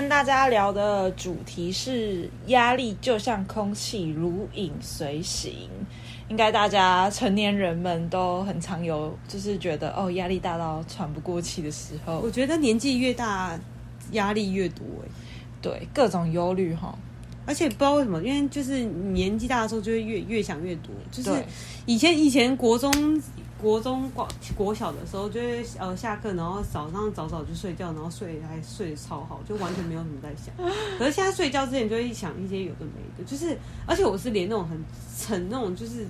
跟大家聊的主题是压力就像空气，如影随形。应该大家成年人们都很常有，就是觉得哦，压力大到喘不过气的时候。我觉得年纪越大，压力越多哎。对，各种忧虑哈。而且不知道为什么，因为就是年纪大的时候就会越越想越多。就是以前以前国中国中国国小的时候，就会呃下课然后早上早早就睡觉，然后睡还睡得超好，就完全没有什么在想。可是现在睡觉之前就会想一些有的没的，就是而且我是连那种很很那种就是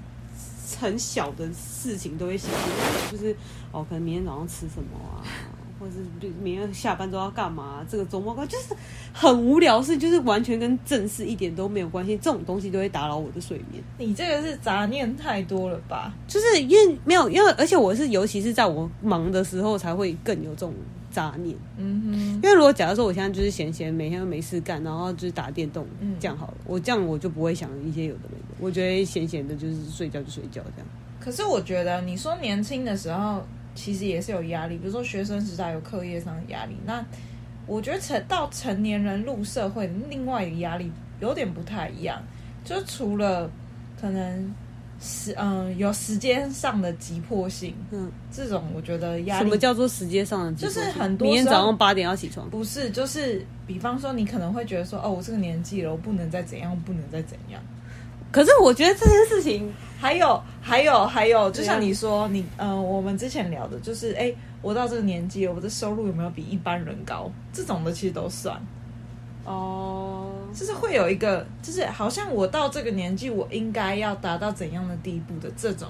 很小的事情都会想，就是哦可能明天早上吃什么啊。或者是明天下班都要干嘛？这个周末就是很无聊事，就是完全跟正事一点都没有关系。这种东西都会打扰我的睡眠。你这个是杂念太多了吧？就是因为没有，因为而且我是尤其是在我忙的时候才会更有这种杂念。嗯哼。因为如果假如说我现在就是闲闲，每天都没事干，然后就是打电动，嗯，这样好了。我这样我就不会想一些有的没的。我觉得闲闲的，就是睡觉就睡觉这样。可是我觉得你说年轻的时候。其实也是有压力，比如说学生时代有课业上的压力。那我觉得成到成年人入社会，另外一个压力有点不太一样。就除了可能时嗯有时间上的急迫性，嗯，这种我觉得压力。什么叫做时间上的急迫性？就是很多明天早上八点要起床。不是，就是比方说你可能会觉得说，哦，我这个年纪了，我不能再怎样，不能再怎样。可是我觉得这件事情还有还有还有，就像你说，你嗯、呃，我们之前聊的，就是哎，我到这个年纪，我的收入有没有比一般人高？这种的其实都算哦，就是会有一个，就是好像我到这个年纪，我应该要达到怎样的地步的这种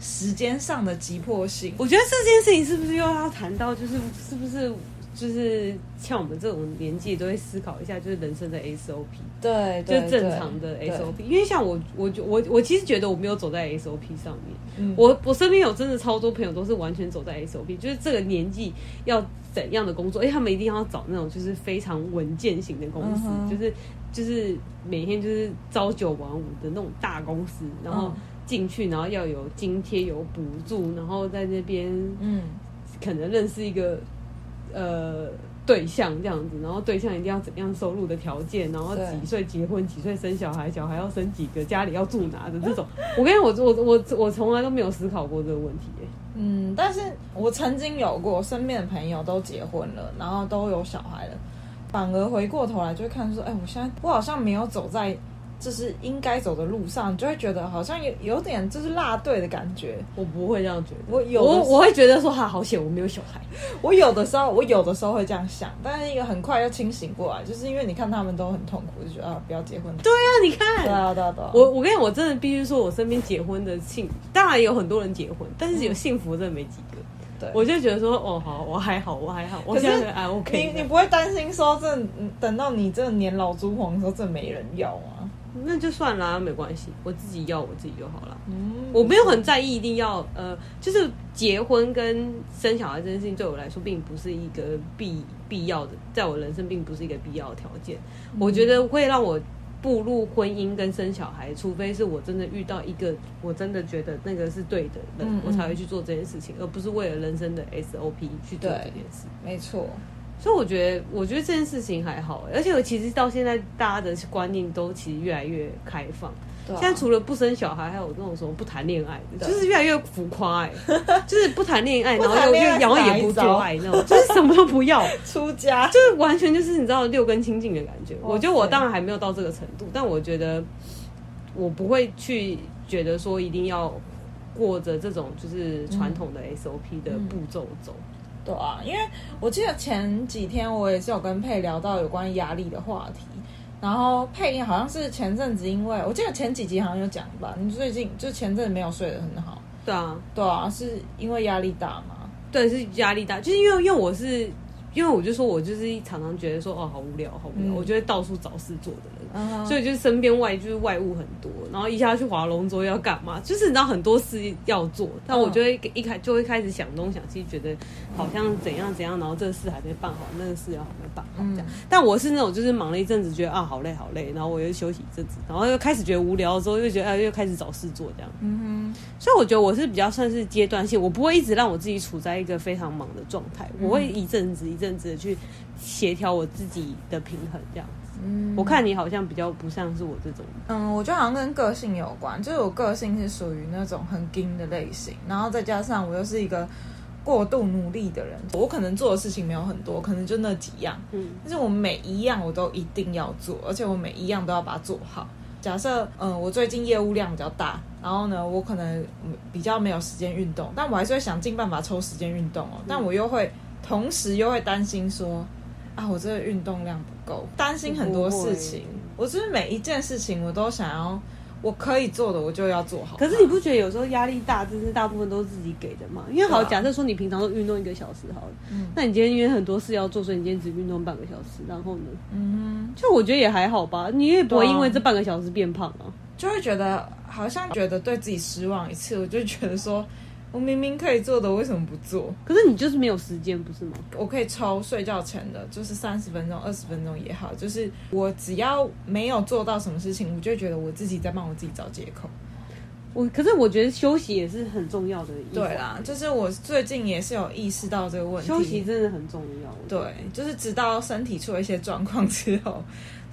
时间上的急迫性。我觉得这件事情是不是又要谈到，就是是不是？就是像我们这种年纪，都会思考一下，就是人生的 SOP，对，就正常的 SOP。因为像我，我我我其实觉得我没有走在 SOP 上面。嗯，我我身边有真的超多朋友都是完全走在 SOP，就是这个年纪要怎样的工作，哎，他们一定要找那种就是非常稳健型的公司，嗯、就是就是每天就是朝九晚五的那种大公司，然后进去，然后要有津贴、有补助，然后在那边，嗯，可能认识一个。呃，对象这样子，然后对象一定要怎样收入的条件，然后几岁结婚，几岁生小孩，小孩要生几个，家里要住哪的这种。我跟你讲，我我我我从来都没有思考过这个问题。嗯，但是我曾经有过身边的朋友都结婚了，然后都有小孩了，反而回过头来就会看说，哎，我现在我好像没有走在。就是应该走的路上，就会觉得好像有有点就是落队的感觉。我不会这样觉得，我有我我会觉得说哈好险我没有小孩。我有的时候我有的时候会这样想，但是一个很快又清醒过来，就是因为你看他们都很痛苦，就觉得啊不要结婚。对啊，你看，对啊对啊对啊。我我跟你讲，我真的必须说，我身边结婚的幸，当然有很多人结婚，但是有幸福的真的没几个。对，我就觉得说哦好，我还好，我还好。我现在还 OK。你你不会担心说这等到你这年老珠黄的时候，这没人要吗？那就算啦，没关系，我自己要我自己就好了。嗯，我没有很在意，一定要呃，就是结婚跟生小孩这件事情对我来说，并不是一个必必要的，在我人生并不是一个必要的条件。嗯。我觉得会让我步入婚姻跟生小孩，除非是我真的遇到一个我真的觉得那个是对的人，嗯嗯，我才会去做这件事情，而不是为了人生的 SOP 去做这件事。没错。所以我觉得，我觉得这件事情还好，而且我其实到现在，大家的观念都其实越来越开放。啊。现在除了不生小孩，还有那种什么不谈恋爱的，就是越来越浮夸哎，就是不谈恋爱，然后又又然后也不做爱那种，就是什么都不要，出家，就是完全就是你知道六根清净的感觉。我觉得我当然还没有到这个程度，但我觉得我不会去觉得说一定要过着这种就是传统的 SOP 的步骤走。嗯对啊，因为我记得前几天我也是有跟佩聊到有关压力的话题，然后佩好像是前阵子，因为我记得前几集好像有讲吧，你最近就前阵子没有睡得很好。对啊，对啊，是因为压力大吗？对，是压力大，就是因为因为我是。因为我就说，我就是常常觉得说，哦，好无聊，好无聊。嗯、我就会到处找事做的人，嗯、所以就是身边外就是外物很多，然后一下去划龙舟要干嘛？就是你知道很多事要做，但我就会一开就会开始想东想西，觉得好像怎样怎样，然后这个事还没办好，那个事要还没办好这样。嗯、但我是那种就是忙了一阵子，觉得啊好累好累，然后我又休息一阵子，然后又开始觉得无聊之后，又觉得啊又开始找事做这样。嗯哼，所以我觉得我是比较算是阶段性，我不会一直让我自己处在一个非常忙的状态，我会一阵子一阵子的去协调我自己的平衡，这样子。嗯，我看你好像比较不像是我这种。嗯，我觉得好像跟个性有关，就是我个性是属于那种很硬的类型，然后再加上我又是一个过度努力的人，我可能做的事情没有很多，可能就那几样。嗯，但是我每一样我都一定要做，而且我每一样都要把它做好。假设嗯，我最近业务量比较大，然后呢，我可能比较没有时间运动，但我还是会想尽办法抽时间运动哦。但我又会同时又会担心说。啊，我这个运动量不够，担心很多事情。我是每一件事情我都想要，我可以做的我就要做好。可是你不觉得有时候压力大，真是大部分都是自己给的吗？因为好，假设说你平常都运动一个小时好了，嗯，那你今天因为很多事要做，所以你今天只运动半个小时，然后呢，嗯，就我觉得也还好吧，你也不会因为这半个小时变胖啊，就会觉得好像觉得对自己失望一次，我就觉得说。我明明可以做的，为什么不做？可是你就是没有时间，不是吗？我可以抽睡觉前的，就是三十分钟、二十分钟也好，就是我只要没有做到什么事情，我就觉得我自己在帮我自己找借口。我可是我觉得休息也是很重要的。对啦，就是我最近也是有意识到这个问题，休息真的很重要。对，就是直到身体出了一些状况之后，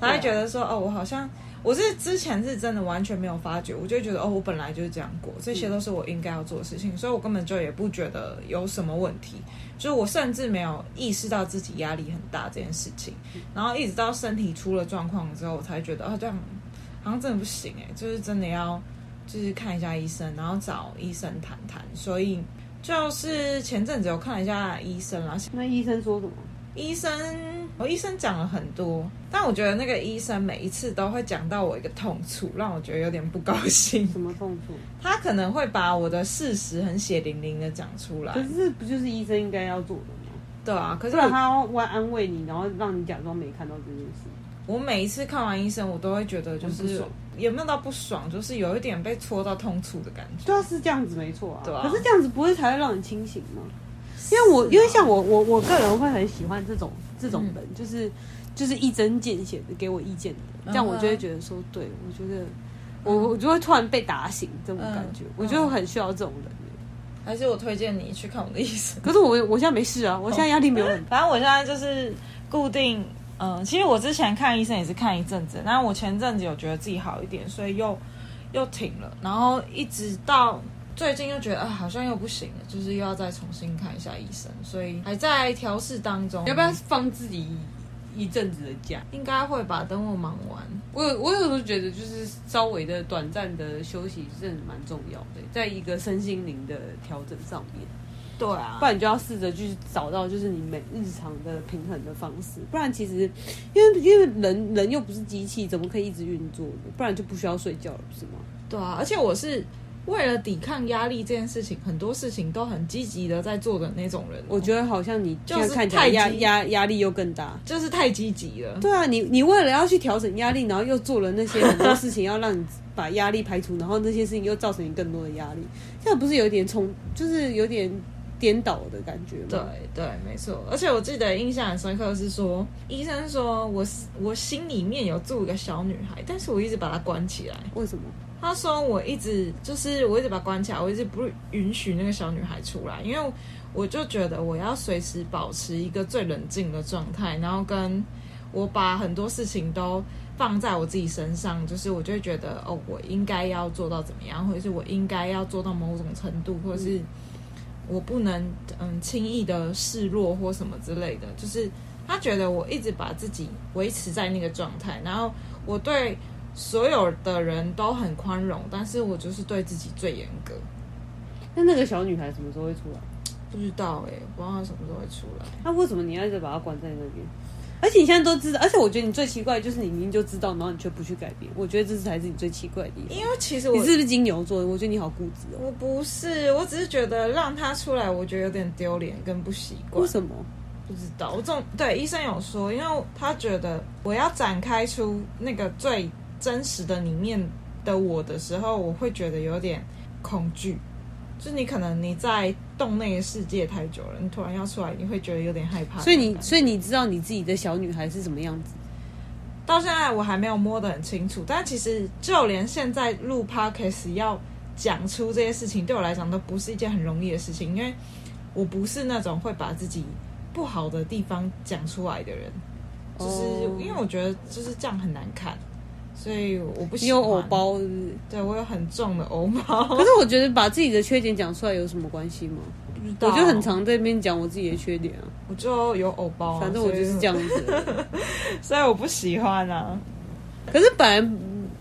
才会觉得说，哦，我好像。我是之前是真的完全没有发觉，我就觉得哦，我本来就是这样过，这些都是我应该要做的事情，所以我根本就也不觉得有什么问题，就是我甚至没有意识到自己压力很大这件事情，然后一直到身体出了状况之后，我才觉得哦，这样好像真的不行哎，就是真的要就是看一下医生，然后找医生谈谈，所以就是前阵子我看了一下医生啦，那医生说什么？医生，我医生讲了很多，但我觉得那个医生每一次都会讲到我一个痛处，让我觉得有点不高兴。什么痛处？他可能会把我的事实很血淋淋的讲出来。可是不就是医生应该要做的吗？对啊，可是他要安慰你，然后让你假装没看到这件事。我每一次看完医生，我都会觉得就是有没有到不爽，就是有一点被戳到痛处的感觉。对啊，是这样子没错啊。对啊。可是这样子不会才会让你清醒吗？因为我因为像我我我个人会很喜欢这种这种人，嗯、就是就是一针见血的给我意见的人，这样我就会觉得说，对我觉得我我就会突然被打醒这种感觉，嗯、我就很需要这种人。还是我推荐你去看我的医生？可是我我现在没事啊，我现在压力没有很大。反正我现在就是固定，嗯，其实我之前看医生也是看一阵子，然后我前阵子有觉得自己好一点，所以又又停了，然后一直到。最近又觉得啊，好像又不行了，就是又要再重新看一下医生，所以还在调试当中。要不要放自己一阵子的假？应该会吧，等我忙完。我有我有时候觉得，就是稍微的短暂的休息是蛮重要的，在一个身心灵的调整上面。对啊，不然你就要试着去找到就是你每日常的平衡的方式。不然其实，因为因为人人又不是机器，怎么可以一直运作呢？不然就不需要睡觉了，不是吗？对啊，而且我是。为了抵抗压力这件事情，很多事情都很积极的在做的那种人，我觉得好像你就是看起来压压压力又更大，就是太积极了。对啊，你你为了要去调整压力，然后又做了那些很多事情，要让你把压力排除，然后那些事情又造成你更多的压力，这样不是有点冲，就是有点颠倒的感觉吗？对对，没错。而且我记得印象很深刻是说，医生说我我心里面有住一个小女孩，但是我一直把她关起来，为什么？他说：“我一直就是我一直把它关起来，我一直不允许那个小女孩出来，因为我就觉得我要随时保持一个最冷静的状态，然后跟我把很多事情都放在我自己身上，就是我就会觉得哦，我应该要做到怎么样，或者是我应该要做到某种程度，或者是我不能嗯轻易的示弱或什么之类的。就是他觉得我一直把自己维持在那个状态，然后我对。”所有的人都很宽容，但是我就是对自己最严格。那那个小女孩什么时候会出来？不知道哎、欸，不知道她什么时候会出来。那为什么你要一直把她关在那边？而且你现在都知道，而且我觉得你最奇怪的就是你明明就知道，然后你却不去改变。我觉得这是才是你最奇怪的地方。因为其实我你是不是金牛座的？我觉得你好固执哦。我不是，我只是觉得让她出来，我觉得有点丢脸跟不习惯。为什么？不知道。我总对医生有说，因为他觉得我要展开出那个最。真实的里面的我的时候，我会觉得有点恐惧。就是你可能你在洞内的世界太久了，你突然要出来，你会觉得有点害怕。所以你，所以你知道你自己的小女孩是什么样子？到现在我还没有摸得很清楚。但其实就连现在录 podcast 要讲出这些事情，对我来讲都不是一件很容易的事情，因为我不是那种会把自己不好的地方讲出来的人，就是因为我觉得就是这样很难看，所以我不喜欢。你有偶包是不是？对，我有很重的偶包。可是我觉得把自己的缺点讲出来有什么关系吗？我就很常在那边讲我自己的缺点啊。我就有偶包，反正我就是这样子，所以 我不喜欢啊。可是本来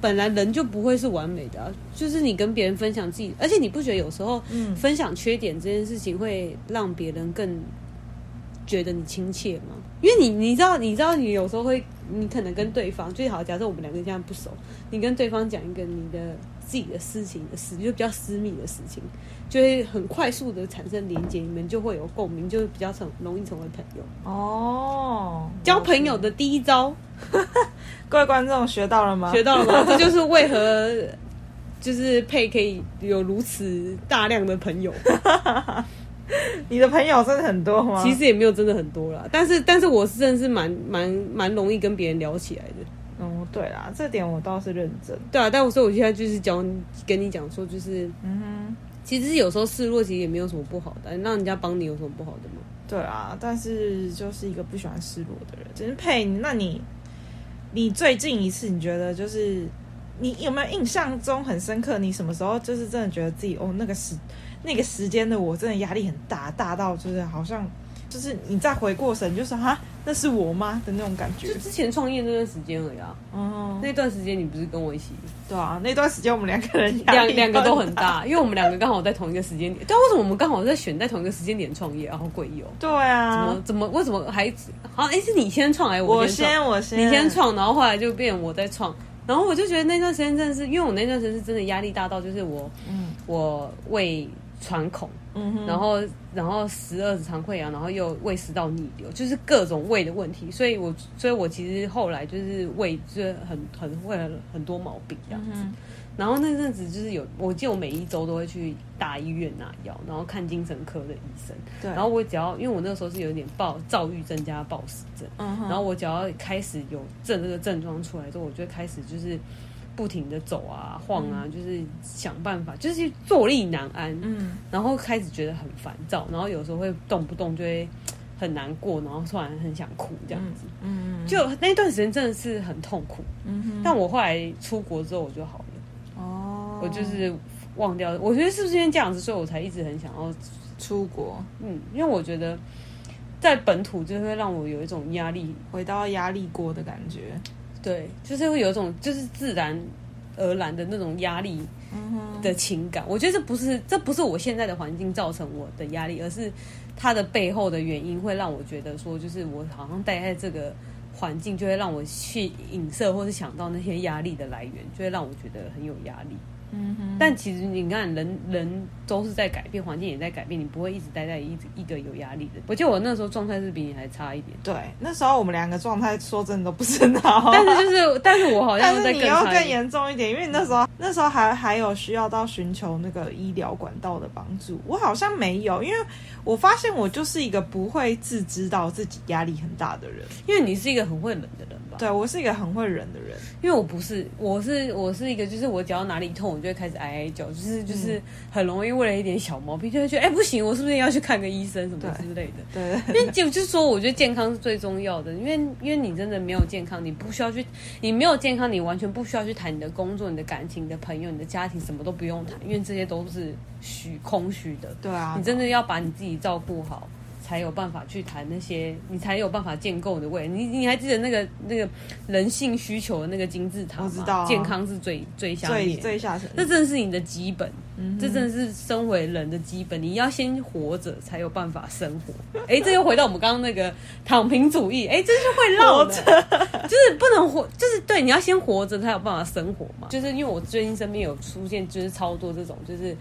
本来人就不会是完美的啊，就是你跟别人分享自己，而且你不觉得有时候分享缺点这件事情会让别人更觉得你亲切吗？因为你你知道你知道你有时候会，你可能跟对方最好，假设我们两个现在不熟，你跟对方讲一个你的自己的事情的事，就比较私密的事情，就会很快速的产生连接，你们就会有共鸣，就是比较成容易成为朋友哦。交朋友的第一招。各位观众学到了吗？学到了吗？这就是为何就是佩可以有如此大量的朋友。你的朋友真的很多吗？其实也没有真的很多啦，但是但是我是真的是蛮蛮蛮容易跟别人聊起来的。哦，对啦，这点我倒是认真。对啊，但我说我现在就是教跟你讲说，就是嗯哼，其实有时候示弱其实也没有什么不好的，让人家帮你有什么不好的吗？对啊，但是就是一个不喜欢示弱的人。真是佩，那你。你最近一次，你觉得就是你有没有印象中很深刻？你什么时候就是真的觉得自己哦，那个时那个时间的我真的压力很大，大到就是好像就是你再回过神，就是哈，那是我吗的那种感觉？就之前创业那段时间而已啊。哦，那段时间你不是跟我一起？对啊，那段时间我们两个人两两个都很大，因为我们两个刚好在同一个时间点。对啊，为什么我们刚好在选在同一个时间点创业啊？好诡异哦。对啊，怎么怎么为什么还好？哎，是你先创还是我先？我先，你先创，然后后来就变我在创，然后我就觉得那段时间真的是，因为我那段时间是真的压力大到，就是我，嗯，我胃穿孔。嗯，然后然后十二指肠溃疡，然后又胃食道逆流，就是各种胃的问题，所以我所以我其实后来就是胃就是很很会很，很多毛病这样子。嗯、然后那阵子就是有，我记得我每一周都会去大医院拿药，然后看精神科的医生。对，然后我只要因为我那个时候是有点暴躁郁症加暴食症，嗯，然后我只要开始有症这个症状出来之后，我就开始就是。不停的走啊晃啊，嗯、就是想办法，就是坐立难安。嗯，然后开始觉得很烦躁，然后有时候会动不动就会很难过，然后突然很想哭这样子。嗯，嗯，就那段时间真的是很痛苦。嗯哼，但我后来出国之后我就好了。哦，我就是忘掉。我觉得是不是因为这样子，所以我才一直很想要出国。嗯，因为我觉得在本土就会让我有一种压力，回到压力锅的感觉。对，就是会有一种就是自然而然的那种压力的情感。我觉得这不是这不是我现在的环境造成我的压力，而是它的背后的原因会让我觉得说，就是我好像待在这个环境，就会让我去影射或是想到那些压力的来源，就会让我觉得很有压力。嗯哼，但其实你看，人人都是在改变，环境也在改变，你不会一直待在一一个有压力的。我记得我那时候状态是比你还差一点。对，那时候我们两个状态说真的都不是很好。但是就是，但是我好像在更你要更严重一点，因为你那时候那时候还还有需要到寻求那个医疗管道的帮助，我好像没有，因为我发现我就是一个不会自知道自己压力很大的人，因为你是一个很会忍的人吧？对，我是一个很会忍的人，因为我不是，我是我是一个就是我只要哪里痛。我就会开始哀哀叫，就是就是很容易为了一点小毛病就会觉得哎、欸、不行，我是不是要去看个医生什么之类的？对，对，因为就就是说，我觉得健康是最重要的，因为因为你真的没有健康，你不需要去，你没有健康，你完全不需要去谈你的工作、你的感情、你的朋友、你的家庭，什么都不用谈，因为这些都是虚空虚的。对啊，你真的要把你自己照顾好。才有办法去谈那些，你才有办法建构你的未来。你你还记得那个那个人性需求的那个金字塔吗？我知道啊，健康是最最下面，最最下层。这真的是你的基本，嗯，这真的是身为人的基本。你要先活着，才有办法生活。哎，这又回到我们刚刚那个躺平主义。哎，这是会绕的，着 就是不能活，就是对，你要先活着才有办法生活嘛。就是因为我最近身边有出现，就是超多这种，就是。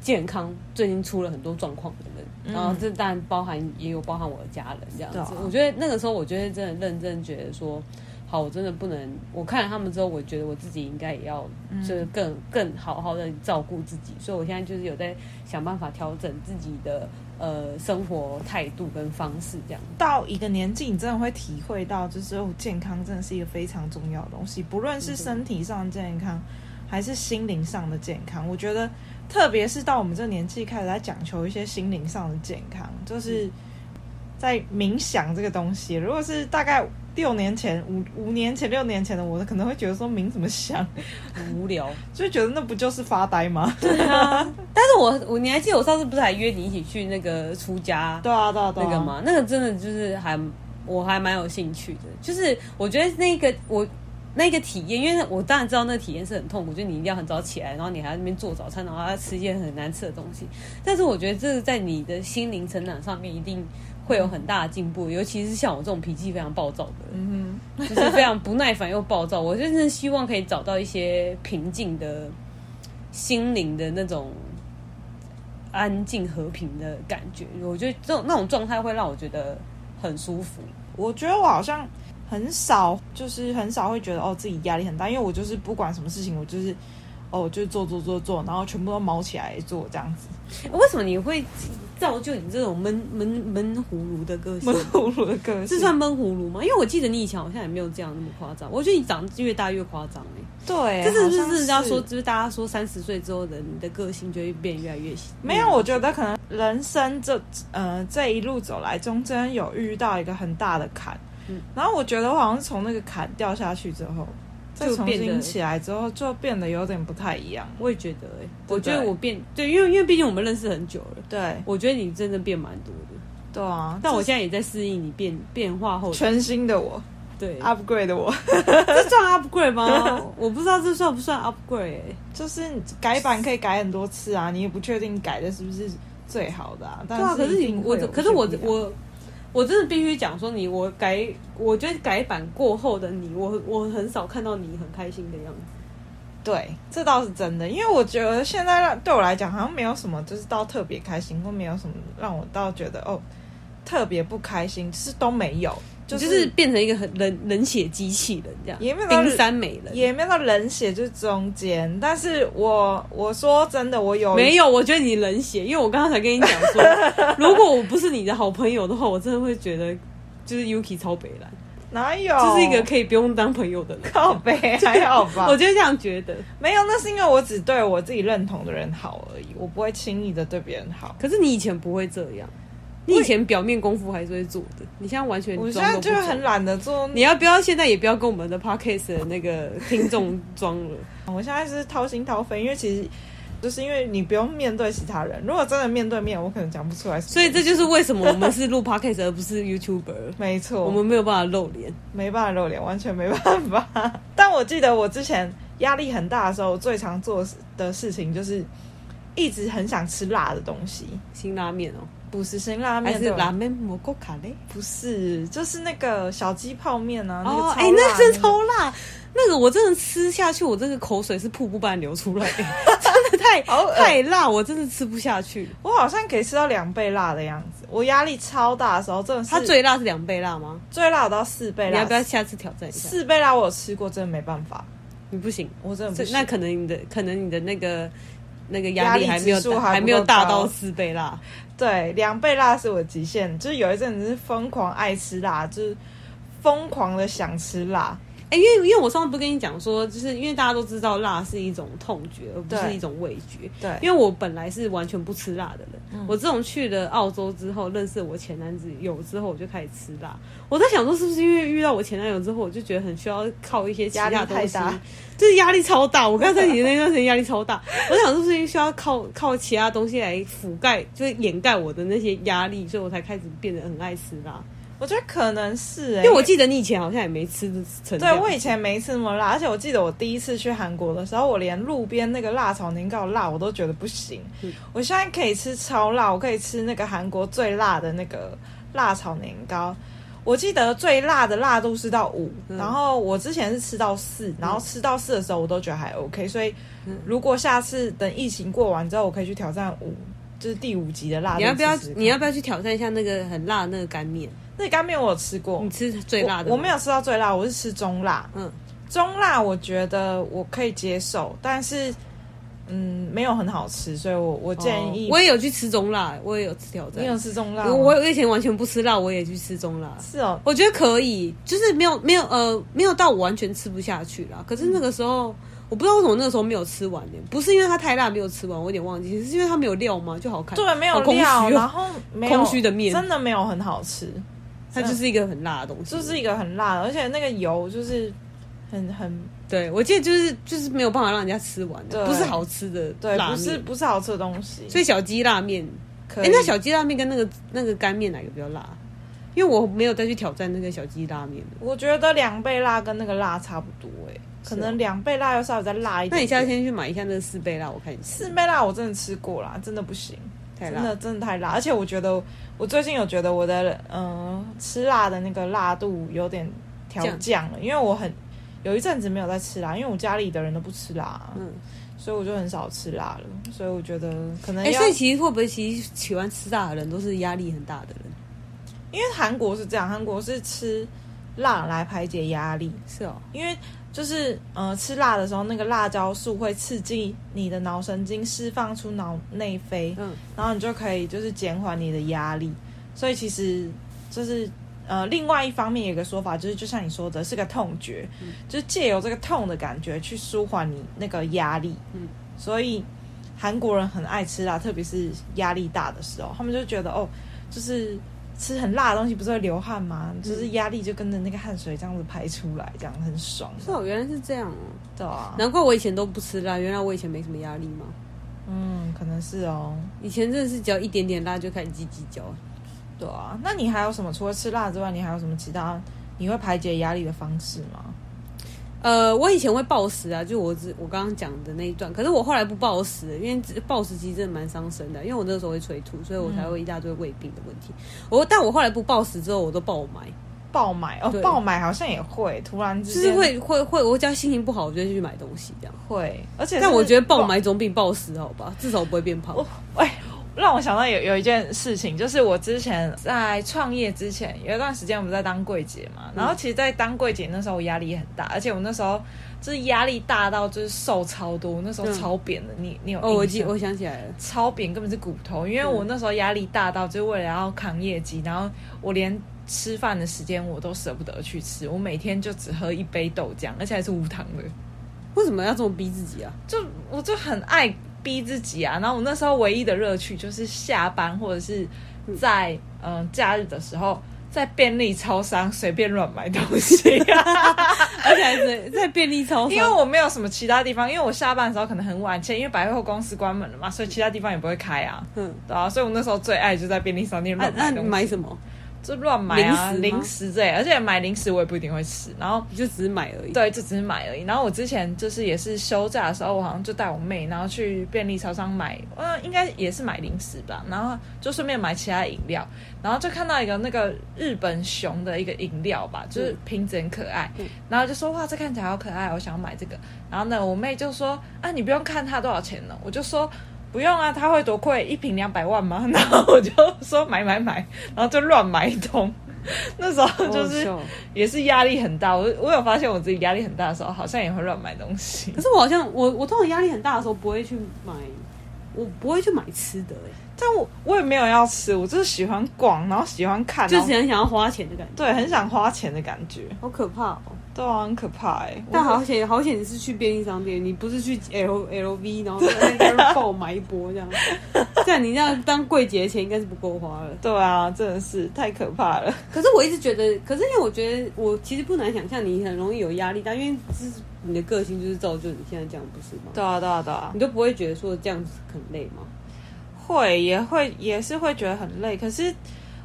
健康最近出了很多状况的人，嗯、然后这当然包含也有包含我的家人这样子。啊、我觉得那个时候，我觉得真的认真觉得说，好，我真的不能。我看了他们之后，我觉得我自己应该也要就是更更好好的照顾自己。所以我现在就是有在想办法调整自己的呃生活态度跟方式，这样。到一个年纪，你真的会体会到，就是健康真的是一个非常重要的东西，不论是身体上的健康，还是心灵上的健康。我觉得。特别是到我们这年纪开始在讲求一些心灵上的健康，就是在冥想这个东西。如果是大概六年前、五五年前、六年前的我，可能会觉得说冥怎么想，很无聊，就觉得那不就是发呆吗？对啊。但是我我你还记得我上次不是还约你一起去那个出家？对啊，对啊，对啊。那个吗？那个真的就是还我还蛮有兴趣的。就是我觉得那个我那个体验，因为我当然知道那个体验是很痛苦，就你一定要很早起来，然后你还在那边做早餐，然后要吃一些很难吃的东西。但是我觉得这是在你的心灵成长上面一定。会有很大的进步，尤其是像我这种脾气非常暴躁的，嗯，就是非常不耐烦又暴躁。我真的希望可以找到一些平静的心灵的那种安静和平的感觉。我觉得这种那种状态会让我觉得很舒服。我觉得我好像很少，就是很少会觉得哦自己压力很大，因为我就是不管什么事情，我就是哦就做做做做，然后全部都卯起来做这样子。为什么你会？造就你这种闷闷闷葫芦的个性，闷葫芦的个性，这算闷葫芦吗？因为我记得你以前好像也没有这样那么夸张。我觉得你长越大越夸张哎。对，这是不是人家说，就是大家说三十岁之后的你的个性就会变越来越。没有，我觉得可能人生这呃这一路走来，中间有遇到一个很大的坎，嗯，然后我觉得我好像是从那个坎掉下去之后。就重新起来之后，就变得有点不太一样。我也觉得、欸，哎，我觉得我变对，因为因为毕竟我们认识很久了。对，我觉得你真的变蛮多的。对啊，但我现在也在适应你变变化后全新的我。对，upgrade 的我，这算 upgrade 吗？我不知道这算不算 upgrade、欸。就是改版可以改很多次啊，你也不确定改的是不是最好的啊。但是、啊、可是你我，可是我我。我我真的必须讲说你，我改，我觉得改版过后的你，我我很少看到你很开心的样子。对，这倒是真的，因为我觉得现在对我来讲好像没有什么，就是到特别开心，或没有什么让我到觉得哦特别不开心，是都没有。就是、就是变成一个很冷冷血机器人这样，也没有冰山美人，也没有到冷血，就是中间。但是我我说真的，我有没有？我觉得你冷血，因为我刚刚才跟你讲说，如果我不是你的好朋友的话，我真的会觉得就是 Yuki 超北蓝，哪有？就是一个可以不用当朋友的人，靠北 还好吧？我就这样觉得，没有，那是因为我只对我自己认同的人好而已，我不会轻易的对别人好。可是你以前不会这样。你以前表面功夫还是会做的，你现在完全。我现在就是很懒得做。你要不要现在也不要跟我们的 podcast 的那个听众装了？我现在是掏心掏肺，因为其实就是因为你不用面对其他人。如果真的面对面，我可能讲不出来。所以这就是为什么我们是录 podcast 而不是 YouTuber。没错，我们没有办法露脸，没办法露脸，完全没办法。但我记得我之前压力很大的时候，我最常做的事情就是一直很想吃辣的东西，辛拉面哦。不是辛拉面，还是拉面蘑菇卡嘞？不是，就是那个小鸡泡面啊。哦，哎、欸，那真超辣，那个我真的吃下去，我这个口水是瀑布般流出来，真的太太辣，我真的吃不下去。我好像可以吃到两倍辣的样子。我压力超大的时候，真的是。它最辣是两倍辣吗？最辣有到四倍辣。你要不要下次挑战一下？四倍辣我有吃过，真的没办法。你不行，我真的不行。那可能你的，可能你的那个。那个压力还没有还，还没有大到四倍辣，对，两倍辣是我极限。就是有一阵子是疯狂爱吃辣，就是疯狂的想吃辣。哎、欸，因为因为我上次不跟你讲说，就是因为大家都知道辣是一种痛觉，而不是一种味觉。对，因为我本来是完全不吃辣的人。嗯、我自从去了澳洲之后，认识我前男友之后，我就开始吃辣。我在想说，是不是因为遇到我前男友之后，我就觉得很需要靠一些其他东西，就是压力超大。我刚才你那段时间压力超大，我想是不是需要靠靠其他东西来覆盖，就是掩盖我的那些压力，所以我才开始变得很爱吃辣。我觉得可能是、欸，因为我记得你以前好像也没吃成。对，我以前没吃那么辣，而且我记得我第一次去韩国的时候，我连路边那个辣炒年糕辣我都觉得不行。嗯、我现在可以吃超辣，我可以吃那个韩国最辣的那个辣炒年糕。我记得最辣的辣度是到五、嗯，然后我之前是吃到四，然后吃到四的时候我都觉得还 OK。所以如果下次等疫情过完之后，我可以去挑战五，就是第五级的辣度。你要不要？你要不要去挑战一下那个很辣的那个干面？那干面我有吃过，你吃最辣的？我，我没有吃到最辣，我是吃中辣。嗯，中辣我觉得我可以接受，但是嗯，没有很好吃，所以我我建议、哦、我也有去吃中辣，我也有吃挑战。你有吃中辣？我我以前完全不吃辣，我也去吃中辣。是哦，我觉得可以，就是没有没有呃没有到我完全吃不下去啦。可是那个时候。嗯我不知道为什么那个时候没有吃完呢，不是因为它太辣没有吃完，我有点忘记，是因为它没有料吗？就好看，对，没有料，然后空虚的面，真的没有很好吃，它就是一个很辣的东西，就是一个很辣的，而且那个油就是很很，对我记得就是就是没有办法让人家吃完的，不是好吃的，对，不是不是好吃的东西，所以小鸡辣面，哎、欸，那小鸡辣面跟那个那个干面哪个比较辣？因为我没有再去挑战那个小鸡拉面，我觉得两倍辣跟那个辣差不多哎、欸，可能两倍辣要稍微再辣一点，点。那你下次先去买一下那个四倍辣，我看一下。四倍辣我真的吃过啦，真的不行，太辣，真的真的太辣。而且我觉得我最近有觉得我的嗯、呃、吃辣的那个辣度有点调降了，因为我很有一阵子没有在吃辣，因为我家里的人都不吃辣，嗯，所以我就很少吃辣了。所以我觉得可能哎、欸，所以其实会不会其实喜欢吃辣的人都是压力很大的人？因为韩国是这样，韩国是吃辣来排解压力，是哦。因为就是呃，吃辣的时候，那个辣椒素会刺激你的脑神经释放出脑内啡，嗯，然后你就可以就是减缓你的压力。所以其实就是呃，另外一方面有一个说法，就是就像你说的，是个痛觉，嗯，就是借由这个痛的感觉去舒缓你那个压力，嗯。所以韩国人很爱吃辣，特别是压力大的时候，他们就觉得哦，就是。吃很辣的东西不是会流汗吗？嗯、就是压力就跟着那个汗水这样子排出来，这样很爽。是哦，原来是这样哦。对啊，难怪我以前都不吃辣，原来我以前没什么压力吗？嗯，可能是哦。以前真的是只要一点点辣就开始叽叽叫。对啊，那你还有什么？除了吃辣之外，你还有什么其他你会排解压力的方式吗？呃，我以前会暴食啊，就我只我刚刚讲的那一段，可是我后来不暴食，因为暴食其实真的蛮伤身的，因为我那个时候会催吐，所以我才会一大堆胃病的问题。嗯、我但我后来不暴食之后，我都爆买，爆买哦，爆买好像也会突然之间就是会会会，我只要心情不好，我就去买东西这样会，而且但我觉得爆买总比暴食好吧，至少不会变胖。喂。让我想到有有一件事情，就是我之前在创业之前有一段时间，我们在当柜姐嘛。然后其实，在当柜姐那时候，我压力很大，而且我那时候就是压力大到就是瘦超多，那时候超扁的。你你有哦？我记我想起来了，超扁根本是骨头。因为我那时候压力大到，就是为了要扛业绩，然后我连吃饭的时间我都舍不得去吃，我每天就只喝一杯豆浆，而且还是无糖的。为什么要这么逼自己啊？就我就很爱。逼自己啊！然后我那时候唯一的乐趣就是下班或者是在嗯、呃、假日的时候，在便利超商随便乱买东西，而且还是在便利超商，因为我没有什么其他地方，因为我下班的时候可能很晚，因为百货公司关门了嘛，所以其他地方也不会开啊。嗯，对啊，所以我那时候最爱就在便利商店乱买东西。买什么？就乱买啊，零食这，而且买零食我也不一定会吃，然后就只是买而已。对，就只是买而已。然后我之前就是也是休假的时候，我好像就带我妹，然后去便利超商买，呃，应该也是买零食吧，然后就顺便买其他饮料，然后就看到一个那个日本熊的一个饮料吧，就是瓶子很可爱，嗯、然后就说哇，这看起来好可爱，我想要买这个。然后呢，我妹就说啊，你不用看它多少钱呢，我就说。不用啊，他会多贵？一瓶两百万吗？然后我就说买买买，然后就乱买一通。那时候就是也是压力很大。我我有发现我自己压力很大的时候，好像也会乱买东西。可是我好像我我通常压力很大的时候不会去买，我不会去买吃的哎。但我我也没有要吃，我就是喜欢逛，然后喜欢看，就是很想要花钱的感觉。对，很想花钱的感觉，好可怕哦。对啊，很可怕哎！但好险，好险你是去便利商店，你不是去 L L V，然后在那边爆买一波这样。这样你这样当柜姐的钱应该是不够花了。对啊，真的是太可怕了。可是我一直觉得，可是因为我觉得我其实不难想象你很容易有压力，但因为是你的个性就是造就你现在这样，不是吗？对啊，对啊，对啊，你都不会觉得说这样子很累吗？会，也会，也是会觉得很累。可是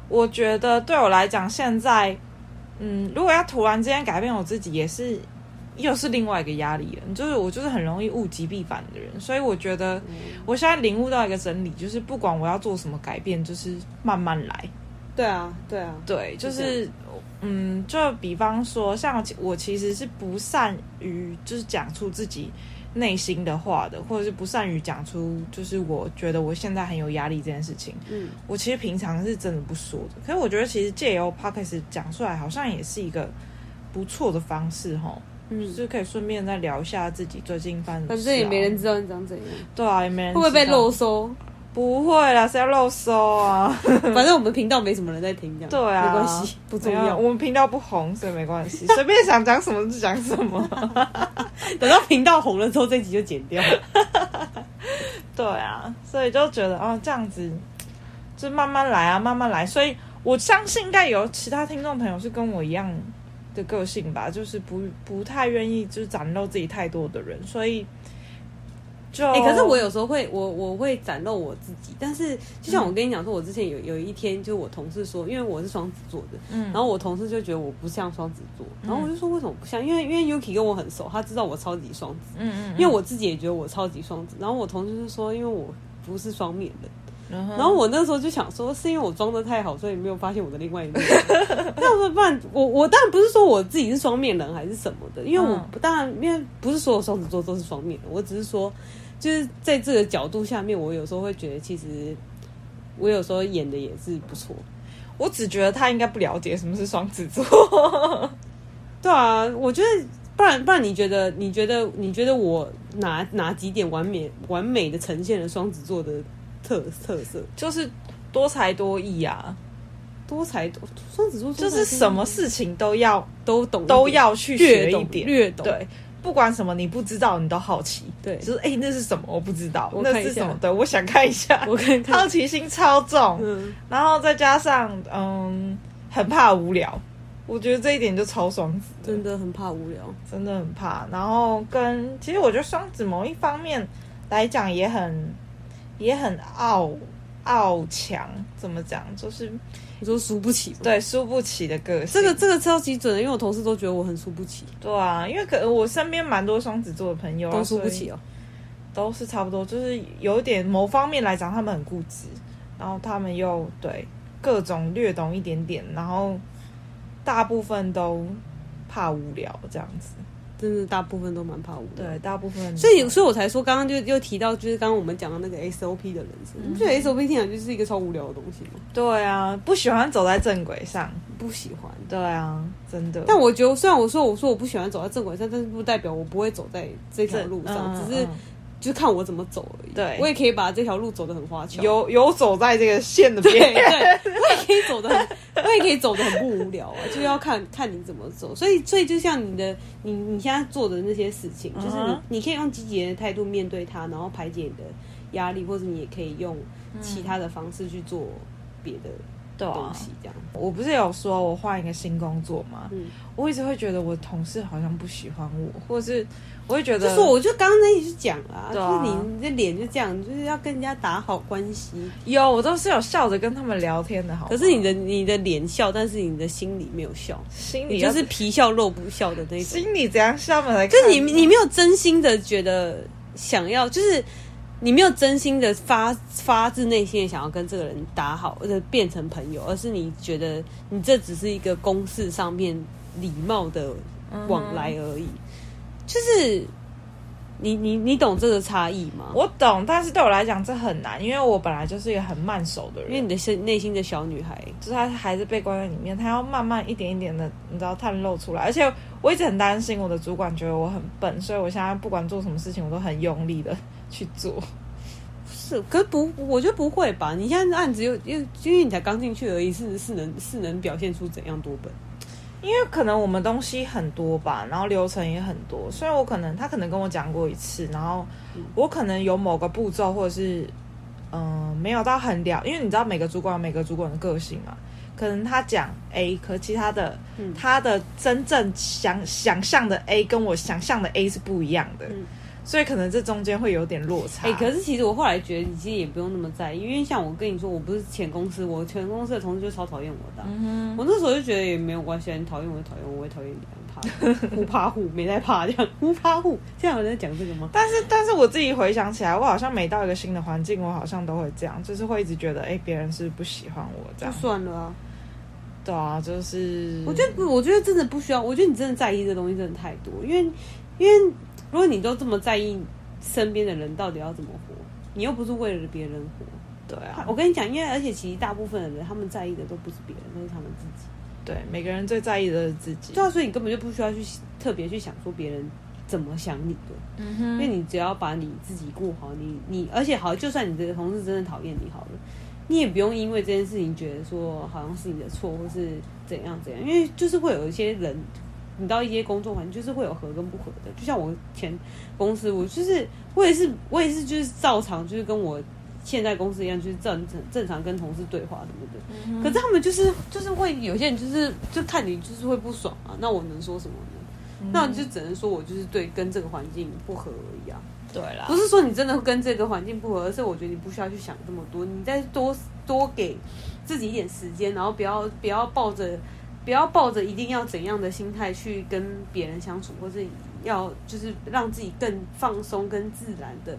我觉得对我来讲，现在。嗯，如果要突然之间改变我自己，也是又是另外一个压力了。就是我就是很容易物极必反的人，所以我觉得我现在领悟到一个真理，就是不管我要做什么改变，就是慢慢来。对啊，对啊，对，就是嗯，就比方说，像我其实是不善于就是讲出自己。内心的话的，或者是不善于讲出，就是我觉得我现在很有压力这件事情。嗯，我其实平常是真的不说的。可是我觉得，其实借由 Podcast 讲出来，好像也是一个不错的方式，哈。嗯，就是可以顺便再聊一下自己最近发生的事。反正也没人知道你长怎样。对啊，也没人。会不会被啰嗦？不会啦，谁要漏收啊？反正我们频道没什么人在听，这样对啊，没关系，不重要。我们频道不红，所以没关系，随便想讲什么就讲什么。等到频道红了之后，这集就剪掉。对啊，所以就觉得哦，这样子就慢慢来啊，慢慢来。所以我相信应该有其他听众朋友是跟我一样的个性吧，就是不不太愿意就是展露自己太多的人，所以。哎、欸，可是我有时候会，我我会展露我自己，但是就像我跟你讲说，我之前有有一天，就我同事说，因为我是双子座的，嗯，然后我同事就觉得我不像双子座，然后我就说为什么不像？因为因为 Yuki 跟我很熟，他知道我超级双子，嗯，嗯嗯，因为我自己也觉得我超级双子，然后我同事就说，因为我不是双面人，嗯、然后我那时候就想说，是因为我装的太好，所以没有发现我的另外一面。那我说不然，我我当然不是说我自己是双面人还是什么的，因为我当然因为不是所有双子座都是双面的，我只是说。就是在这个角度下面，我有时候会觉得，其实我有时候演的也是不错。我只觉得他应该不了解什么是双子座。对啊，我觉得不然不然，你觉得你觉得你觉得我哪哪几点完美完美的呈现了双子座的特特色？就是多才多艺啊，多才多双子座就是什么事情都要都懂，都要去学一点，略懂，对。不管什么你不知道，你都好奇。对，就是哎、欸，那是什么？我不知道，那是什么？对，我想看一下。我看看，好奇心超重，嗯，然后再加上嗯，很怕无聊。我觉得这一点就超双子，真的很怕无聊，真的很怕。然后跟其实我觉得双子某一方面来讲也很也很傲傲强，怎么讲？就是。你说输不起，对，输不起的个性，这个这个超级准的，因为我同事都觉得我很输不起。对啊，因为可能我身边蛮多双子座的朋友都输不起哦，都是差不多，就是有一点某方面来讲，他们很固执，然后他们又对各种略懂一点点，然后大部分都怕无聊这样子。真的大部分都蛮怕无聊，对，大部分。所以，所以我才说，刚刚就又提到，就是刚刚我们讲的那个 SOP 的人生，你觉得 SOP 听起来就是一个超无聊的东西吗？对啊，不喜欢走在正轨上，不喜欢。对啊，真的。但我觉得，虽然我说我说我不喜欢走在正轨上，但是不代表我不会走在这条路上，嗯、只是。就是看我怎么走而已。对，我也可以把这条路走得很花俏，有有走在这个线的边。对，对，我也可以走得很，我也可以走得很不无聊啊。就要看看你怎么走。所以，所以就像你的，你你现在做的那些事情，就是你你可以用积极的态度面对它，然后排解你的压力，或者你也可以用其他的方式去做别的。东西这样，我不是有说我换一个新工作吗？嗯，我一直会觉得我同事好像不喜欢我，或者是我会觉得，就是我就刚刚那一句讲啊，就是你的脸就这样，就是要跟人家打好关系。有，我都是有笑着跟他们聊天的，好。可是你的你的脸笑，但是你的心里没有笑，心里就是皮笑肉不笑的那种。心里怎样笑嘛？就是你你没有真心的觉得想要，就是。你没有真心的发发自内心的想要跟这个人打好，或者变成朋友，而是你觉得你这只是一个公事上面礼貌的往来而已。嗯、就是你你你懂这个差异吗？我懂，但是对我来讲这很难，因为我本来就是一个很慢手的人。因为你的心内心的小女孩，就是她还是被关在里面，她要慢慢一点一点的，你知道，探露出来。而且我一直很担心我的主管觉得我很笨，所以我现在不管做什么事情，我都很用力的。去做是，可是不，我觉得不会吧？你现在案子又又因为你才刚进去而已，是是能是能表现出怎样多笨？因为可能我们东西很多吧，然后流程也很多，所以我可能他可能跟我讲过一次，然后我可能有某个步骤或者是嗯、呃、没有到很了，因为你知道每个主管有每个主管的个性嘛，可能他讲 A，可其他的、嗯、他的真正想想象的 A 跟我想象的 A 是不一样的。嗯所以可能这中间会有点落差。哎、欸，可是其实我后来觉得，你其实也不用那么在意，因为像我跟你说，我不是前公司，我前公司的同事就超讨厌我的、啊。嗯，我那时候就觉得也没有关系，你讨厌我就讨厌我，我也讨厌你，怕互怕互没在怕这样，互怕互。现在有人在讲这个吗？但是，但是我自己回想起来，我好像每到一个新的环境，我好像都会这样，就是会一直觉得，哎、欸，别人是不喜欢我这样。就算了啊。对啊，就是我觉得不，我觉得真的不需要。我觉得你真的在意这东西真的太多，因为因为。如果你都这么在意身边的人到底要怎么活，你又不是为了别人活，对啊。我跟你讲，因为而且其实大部分的人，他们在意的都不是别人，都是他们自己。对，每个人最在意的是自己。对啊，所以你根本就不需要去特别去想说别人怎么想你的。嗯哼，因为你只要把你自己顾好，你你而且好，就算你这个同事真的讨厌你好了，你也不用因为这件事情觉得说好像是你的错或是怎样怎样，因为就是会有一些人，你到一些工作环境就是会有合跟不合的。就像我前公司，我就是我也是我也是就是照常就是跟我现在公司一样，就是正正正常跟同事对话什么的。嗯、可是他们就是就是会有些人就是就看你就是会不爽啊，那我能说什么呢？那就只能说我就是对跟这个环境不合而已啊。对啦，不是说你真的跟这个环境不合，而是我觉得你不需要去想这么多，你再多多给自己一点时间，然后不要不要抱着不要抱着一定要怎样的心态去跟别人相处，或者要就是让自己更放松、跟自然的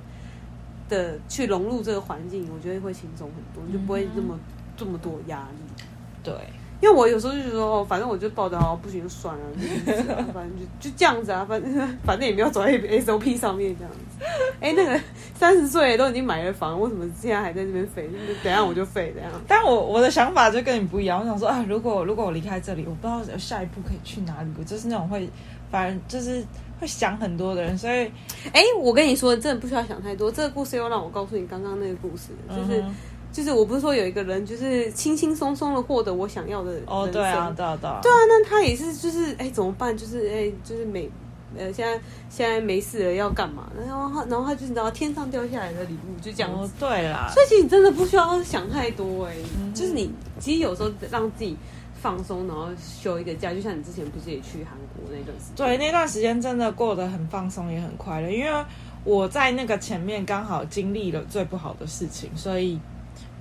的去融入这个环境，我觉得会轻松很多，就不会这么、嗯、这么多压力。对。因为我有时候就觉得哦，反正我就抱着哦，不行就算了，就反正就就这样子啊，反正反正也没有走在 SOP 上面这样子。哎、欸，那个 三十岁都已经买了房，为什么现在还在这边废？等下我就废这样。但我我的想法就跟你不一样，我想说啊，如果如果我离开这里，我不知道下一步可以去哪里，我就是那种会反正就是会想很多的人。所以，哎、欸，我跟你说，真的不需要想太多。这个故事又让我告诉你刚刚那个故事，就是。嗯就是我不是说有一个人，就是轻轻松松的获得我想要的。哦，对啊，对啊，对啊。对啊，那他也是，就是哎、欸，怎么办？就是哎、欸，就是没呃，现在现在没事了，要干嘛？然后他，然后他就知道天上掉下来的礼物，就这样子。哦、对啦，所以其实你真的不需要想太多哎、欸嗯，就是你其实有时候让自己放松，然后休一个假，就像你之前不是也去韩国那段时间？对，那段时间真的过得很放松，也很快乐，因为我在那个前面刚好经历了最不好的事情，所以。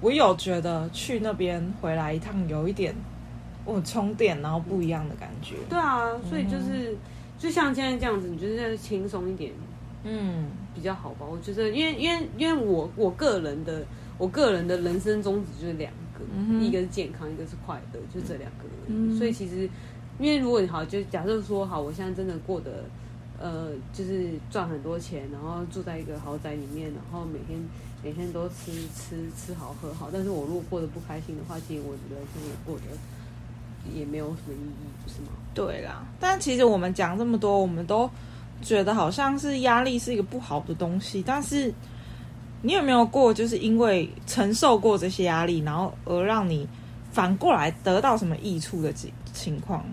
我有觉得去那边回来一趟有一点，我充电，然后不一样的感觉。对啊，所以就是、嗯、就像现在这样子，你就是轻松一点，嗯，比较好吧？我觉得，因为因为因为我我个人的我个人的人生宗旨就是两个、嗯，一个是健康，一个是快乐，就这两个、嗯。所以其实，因为如果你好，就假设说好，我现在真的过得。呃，就是赚很多钱，然后住在一个豪宅里面，然后每天每天都吃吃吃好喝好。但是我如果过得不开心的话，其实我觉得人生也过得也没有什么意义，不是吗？对啦，但其实我们讲这么多，我们都觉得好像是压力是一个不好的东西。但是你有没有过，就是因为承受过这些压力，然后而让你反过来得到什么益处的情情况？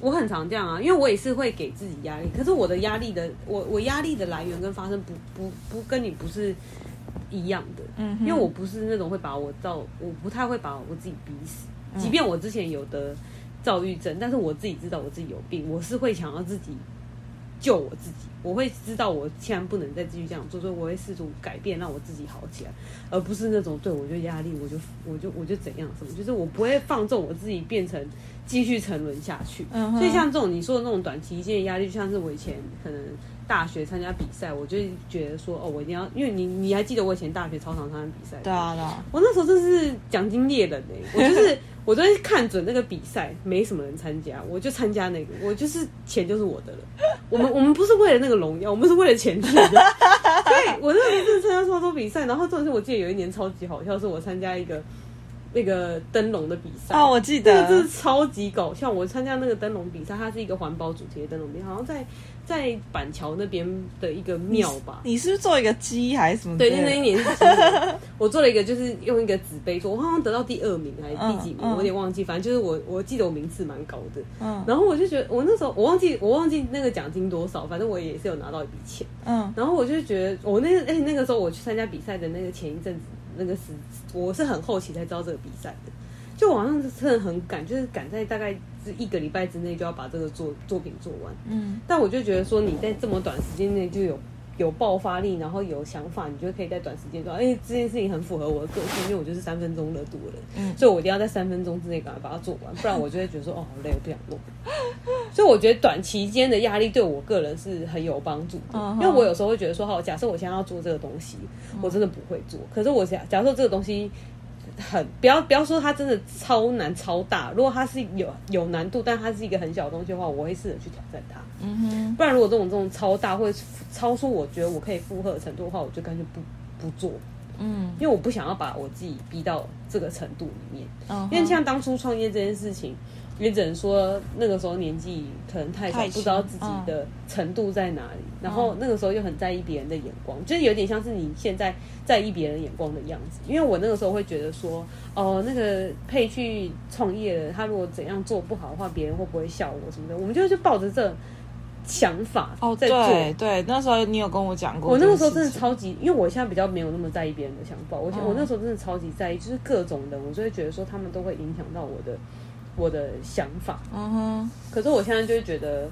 我很常这样啊，因为我也是会给自己压力，可是我的压力的，我我压力的来源跟发生不不不跟你不是一样的，嗯，因为我不是那种会把我造，我不太会把我自己逼死，即便我之前有得躁郁症，但是我自己知道我自己有病，我是会想要自己救我自己，我会知道我千万不能再继续这样做，所以我会试图改变，让我自己好起来，而不是那种对我就压力，我就我就我就怎样什么，就是我不会放纵我自己变成。继续沉沦下去，所以像这种你说的那种短期间的压力，就像是我以前可能大学参加比赛，我就觉得说哦，我一定要，因为你你还记得我以前大学操场参加比赛？对啊，对啊，我那时候真是奖金猎人哎，我就是我都会看准那个比赛没什么人参加，我就参加那个，我就是钱就是我的了。我们我们不是为了那个荣耀，我们是为了钱去的。所以我那时候是参加超多比赛，然后重点是我记得有一年超级好笑，是我参加一个。那个灯笼的比赛哦，我记得，这个真是超级搞笑。我参加那个灯笼比赛，它是一个环保主题的灯笼比赛，好像在在板桥那边的一个庙吧你。你是不是做一个鸡还是什么？对，那那一年是我做了一个，就是用一个纸杯做，我好像得到第二名还是第几名，嗯、我有点忘记。反正就是我我记得我名次蛮高的。嗯。然后我就觉得，我那时候我忘记我忘记那个奖金多少，反正我也是有拿到一笔钱。嗯。然后我就觉得，我那个哎那个时候我去参加比赛的那个前一阵子。那个时我是很后期才知道这个比赛的，就网上真的很赶，就是赶在大概是一个礼拜之内就要把这个作作品做完。嗯，但我就觉得说你在这么短时间内就有有爆发力，然后有想法，你就可以在短时间做。哎、欸，这件事情很符合我的个性，因为我就是三分钟热度的人，嗯，所以我一定要在三分钟之内赶快把它做完，不然我就会觉得说哦好累，我不想弄。所以我觉得短期间的压力对我个人是很有帮助的，uh. 因为我有时候会觉得说，好，假设我现在要做这个东西，我真的不会做。可是我假假设这个东西很不要不要说它真的超难超大，如果它是有有难度，但它是一个很小的东西的话，我会试着去挑战它。嗯哼。不然如果这种这种超大或者超出我觉得我可以负荷的程度的话，我就干脆不不做。嗯。因为我不想要把我自己逼到这个程度里面。Uh -huh. 因为像当初创业这件事情。也只能说那个时候年纪可能太小，太不知道自己的程度在哪里，嗯、然后那个时候又很在意别人的眼光，嗯、就是有点像是你现在在意别人眼光的样子。因为我那个时候会觉得说，哦、呃，那个配去创业了，他如果怎样做不好的话，别人会不会笑我什么的？我们就就抱着这想法哦，在做。对对，那时候你有跟我讲过，我那个时候真的超级，因为我现在比较没有那么在意别人的想法，我、嗯、我那时候真的超级在意，就是各种人，我就会觉得说他们都会影响到我的。我的想法，嗯哼，可是我现在就会觉得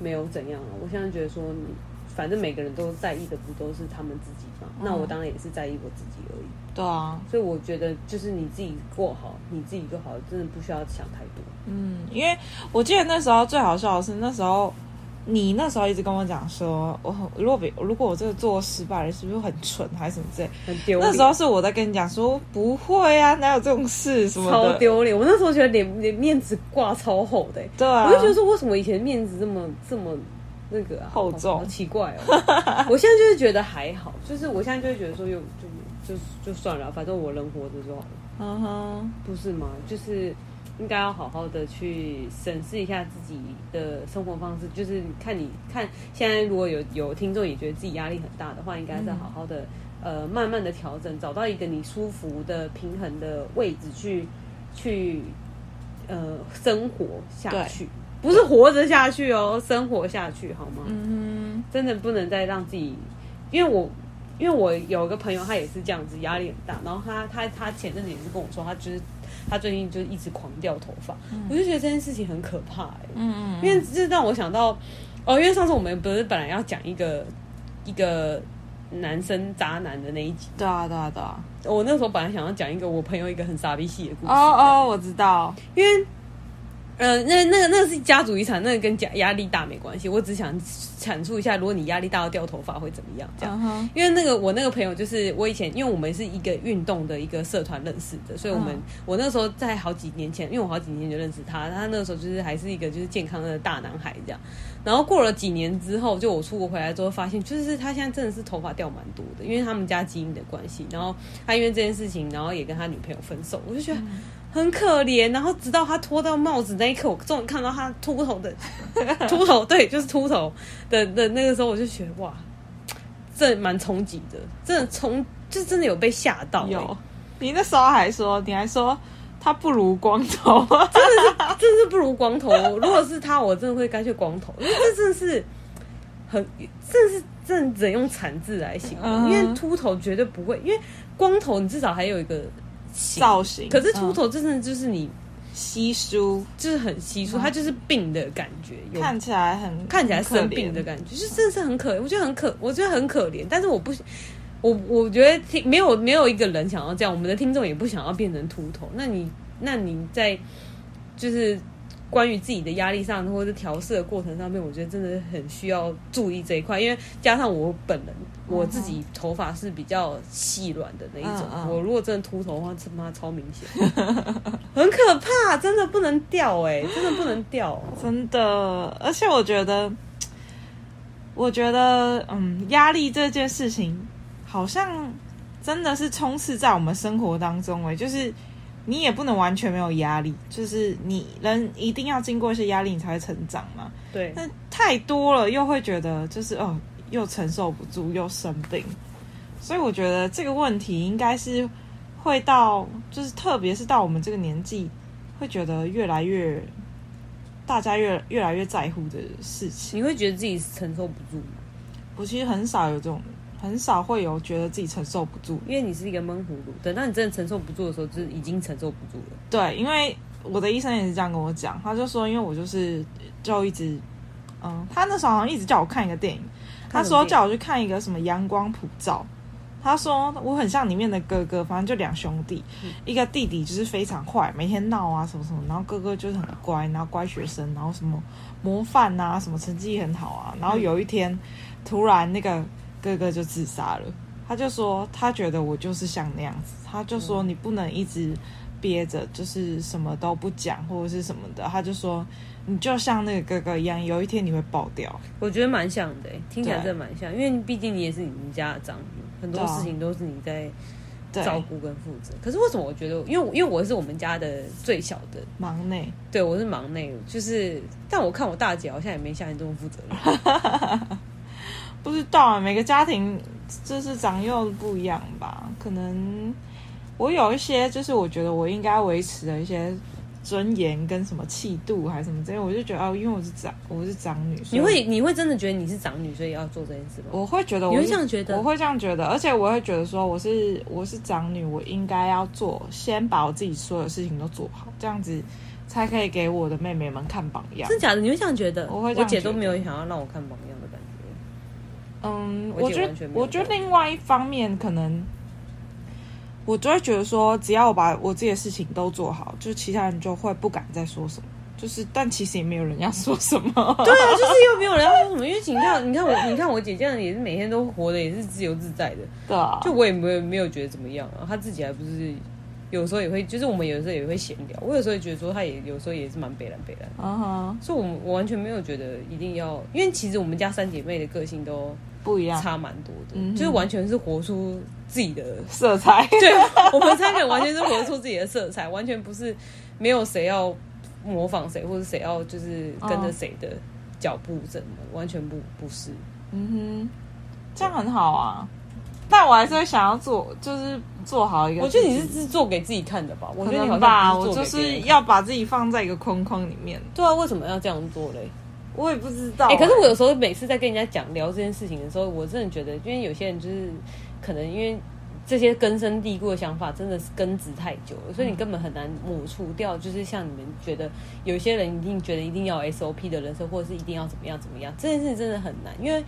没有怎样了。我现在觉得说，你反正每个人都在意的不都是他们自己吗？嗯、那我当然也是在意我自己而已。对啊，所以我觉得就是你自己过好，你自己就好，真的不需要想太多。嗯，因为我记得那时候最好笑的是那时候。你那时候一直跟我讲说，我如果比如果我这个做失败了，是不是很蠢还是什么之类？很丢脸。那时候是我在跟你讲说，不会啊，哪有这种事？什么超丢脸！我那时候觉得脸脸面子挂超厚的，对啊，我就觉得说，为什么以前面子这么这么那个、啊、厚重？好奇怪哦！我现在就是觉得还好，就是我现在就会觉得说，又就就就算了，反正我人活着就好了。嗯哼，不是吗？就是。应该要好好的去审视一下自己的生活方式，就是看你看现在如果有有听众也觉得自己压力很大的话，应该再好好的、嗯、呃慢慢的调整，找到一个你舒服的平衡的位置去去呃生活下去，不是活着下去哦，生活下去好吗？嗯哼，真的不能再让自己，因为我因为我有个朋友他也是这样子，压力很大，然后他他他前阵子也是跟我说，他就是。他最近就一直狂掉头发，嗯、我就觉得这件事情很可怕嗯嗯，因为这让我想到，哦，因为上次我们不是本来要讲一个一个男生渣男的那一集，对啊对啊对啊，我那时候本来想要讲一个我朋友一个很傻逼戏的故事，哦哦，我知道，因为。呃，那那个那个是家族遗产，那个跟家压力大没关系。我只想阐述一下，如果你压力大到掉头发会怎么样？这样，uh huh. 因为那个我那个朋友就是我以前，因为我们是一个运动的一个社团认识的，所以我们、uh huh. 我那时候在好几年前，因为我好几年前就认识他，他那个时候就是还是一个就是健康的大男孩这样。然后过了几年之后，就我出国回来之后，发现就是他现在真的是头发掉蛮多的，因为他们家基因的关系。然后他因为这件事情，然后也跟他女朋友分手，我就觉得。Uh huh. 很可怜，然后直到他脱掉帽子那一刻，我终于看到他秃头的 秃头，对，就是秃头的的那个时候，我就觉得哇，这蛮冲击的，真的冲，就真的有被吓到、欸。有，你那时候还说，你还说他不如光头，真的是，真的是不如光头。如果是他，我真的会干脆光头，因为这真的是很，真的是真的只能用惨字来形容，嗯、因为秃头绝对不会，因为光头你至少还有一个。造型，可是秃头真的就是你稀疏，就是很稀疏，它就是病的感觉，看起来很看起来生病的感觉，就是真的是很可怜，我觉得很可，我觉得很可怜。但是我不，我我觉得听没有没有一个人想要这样，我们的听众也不想要变成秃头。那你那你在就是。关于自己的压力上，或者是调试的过程上面，我觉得真的很需要注意这一块。因为加上我本人，我自己头发是比较细软的那一种。Uh. 我如果真的秃头的话，他妈超明显，很可怕，真的不能掉哎、欸，真的不能掉，真的。而且我觉得，我觉得，嗯，压力这件事情，好像真的是充斥在我们生活当中哎、欸，就是。你也不能完全没有压力，就是你人一定要经过一些压力，你才会成长嘛。对，但太多了又会觉得就是哦，又承受不住，又生病，所以我觉得这个问题应该是会到，就是特别是到我们这个年纪，会觉得越来越大家越越来越在乎的事情。你会觉得自己承受不住吗？我其实很少有这种。很少会有觉得自己承受不住，因为你是一个闷葫芦。等到你真的承受不住的时候，就是已经承受不住了。对，因为我的医生也是这样跟我讲，他就说，因为我就是就一直，嗯，他那时候好像一直叫我看一个电影，他说叫我去看一个什么《阳光普照》，他说我很像里面的哥哥，反正就两兄弟，嗯、一个弟弟就是非常坏，每天闹啊什么什么，然后哥哥就是很乖，然后乖学生，然后什么模范啊，什么成绩很好啊，然后有一天、嗯、突然那个。哥哥就自杀了，他就说他觉得我就是像那样子，他就说你不能一直憋着，就是什么都不讲或者是什么的，他就说你就像那个哥哥一样，有一天你会爆掉。我觉得蛮像的，听起来真的蛮像，因为毕竟你也是你们家的长女，很多事情都是你在照顾跟负责。可是为什么我觉得，因为因为我是我们家的最小的忙内，对，我是忙内，就是但我看我大姐好像也没像你这么负责任。不知道啊，每个家庭就是长幼不一样吧，可能我有一些就是我觉得我应该维持的一些。尊严跟什么气度还是什么这些，我就觉得哦，因为我是长我是长女，你会你会真的觉得你是长女，所以要做这件事吗？我会觉得我，你会这样觉得？我会这样觉得，而且我会觉得说，我是我是长女，我应该要做，先把我自己所有事情都做好，这样子才可以给我的妹妹们看榜样。真假的？你会这样觉得？我会，我姐都没有想要让我看榜样的感觉。嗯，我觉得我觉得另外一方面可能。我就会觉得说，只要我把我自己的事情都做好，就是其他人就会不敢再说什么。就是，但其实也没有人要 说什么。对啊，就是又没有人要说什么。因为你看，你看我，你看我姐这样也是每天都活得也是自由自在的。对啊，就我也没有没有觉得怎么样啊。她自己还不是有时候也会，就是我们有时候也会闲聊。我有时候也觉得说，她也有时候也是蛮北烂北烂。啊哈，所以我我完全没有觉得一定要，因为其实我们家三姐妹的个性都。不一样，差蛮多的，嗯、就是完全是活出自己的色彩。对，我们三个人完全是活出自己的色彩，完全不是没有谁要模仿谁，或者谁要就是跟着谁的脚步怎么，哦、完全不不是。嗯哼，这样很好啊。但我还是会想要做，就是做好一个。我觉得你是是做给自己看的吧？我觉得你好像我就是要把自己放在一个框框里面。对啊，为什么要这样做嘞？我也不知道、欸。哎、欸，可是我有时候每次在跟人家讲聊这件事情的时候，我真的觉得，因为有些人就是可能因为这些根深蒂固的想法真的是根植太久了，所以你根本很难抹除掉。就是像你们觉得有些人一定觉得一定要 SOP 的人生，或者是一定要怎么样怎么样，这件事情真的很难。因为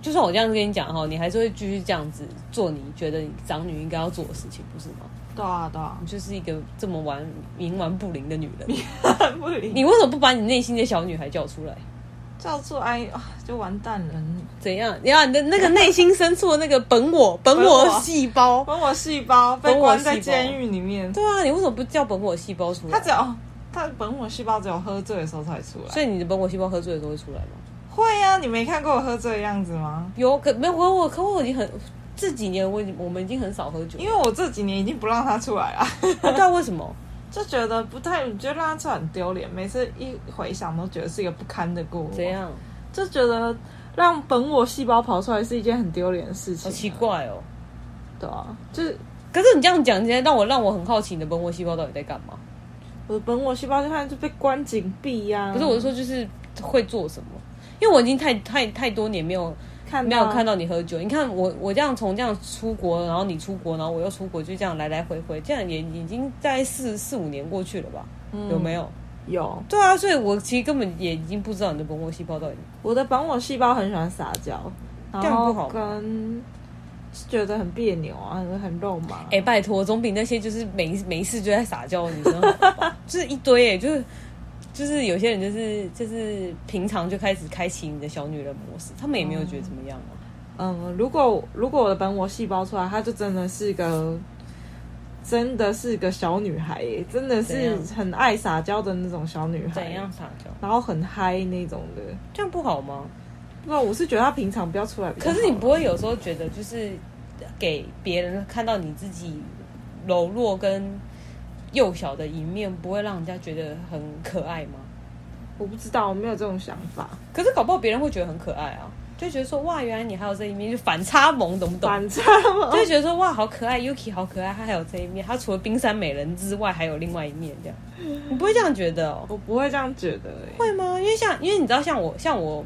就算我这样子跟你讲哈，你还是会继续这样子做你觉得你长女应该要做的事情，不是吗？对啊，对啊，你就是一个这么玩冥顽不灵的女人，冥顽不灵。你为什么不把你内心的小女孩叫出来？叫出来啊，就完蛋了。怎样？你要你的那个内心深处的那个本我，本我细胞，本我细胞被关在监狱里面。对啊，你为什么不叫本我细胞出来？他只有他本我细胞只有喝醉的时候才出来。所以你的本我细胞喝醉的时候会出来吗？会啊，你没看过我喝醉的样子吗？有，可没有我我可我已经很。这几年我已经我们已经很少喝酒，因为我这几年已经不让他出来了。不知道为什么，就觉得不太，觉得让他出来很丢脸。每次一回想都觉得是一个不堪的过往。怎样？就觉得让本我细胞跑出来是一件很丢脸的事情。好奇怪哦。对啊，就是。可是你这样讲，今天让我让我很好奇，你的本我细胞到底在干嘛？我的本我细胞就看就被关紧闭呀。不是，我是说就是会做什么？因为我已经太太太多年没有看。没有看到你喝酒，你看我我这样从这样出国，然后你出国，然后我又出国，就这样来来回回，这样也已经在四四五年过去了吧？嗯、有没有？有。对啊，所以我其实根本也已经不知道你的本我细胞到底。我的本我细胞很喜欢撒娇，这样不好，跟觉得很别扭啊，很肉麻。哎、欸，拜托，总比那些就是没没事就在撒娇的女生好吧？就是一堆哎、欸，就是。就是有些人就是就是平常就开始开启你的小女人模式，他们也没有觉得怎么样啊。嗯，如果如果我的本我细胞出来，她就真的是个真的是个小女孩耶，真的是很爱撒娇的那种小女孩。怎样撒娇？然后很嗨那种的，这样不好吗？不，我是觉得她平常不要出来。可是你不会有时候觉得，就是给别人看到你自己柔弱跟。幼小的一面不会让人家觉得很可爱吗？我不知道，我没有这种想法。可是搞不好别人会觉得很可爱啊，就觉得说哇，原来你还有这一面，就反差萌，懂不懂？反差萌，就觉得说哇，好可爱，Yuki 好可爱，他还有这一面，他除了冰山美人之外，还有另外一面，这样。你不会这样觉得哦？我不会这样觉得，会吗？因为像，因为你知道，像我，像我。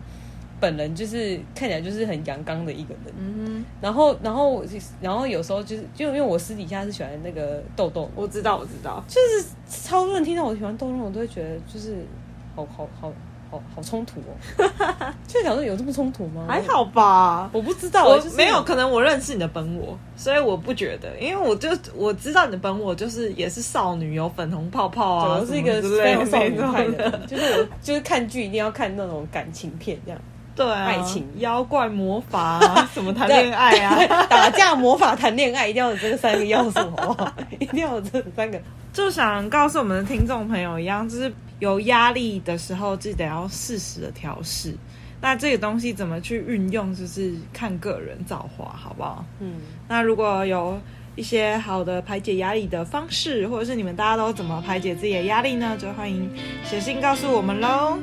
本人就是看起来就是很阳刚的一个人，嗯哼，然后然后然后有时候就是就因为我私底下是喜欢那个豆豆，我知道我知道，就是超多人听到我喜欢豆豆，我都会觉得就是好好好好好冲突哦，就想说有这么冲突吗？还好吧，我不知道，我没有，可能我认识你的本我，所以我不觉得，因为我就我知道你的本我就是也是少女，有粉红泡泡啊，我是一个非常少女派的，就是我就是看剧一定要看那种感情片这样。对爱情妖怪魔法什么谈恋爱啊？打架魔法谈恋爱一定要有这个三个要素好不好一定要有这三个。就想告诉我们的听众朋友一样就是有压力的时候自己得要适时的调试。那这个东西怎么去运用就是看个人造化好不好？嗯。那如果有一些好的排解压力的方式或者是你们大家都怎么排解自己的压力呢就欢迎写信告诉我们喽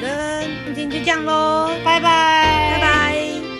那今天就这样喽，拜拜，拜拜。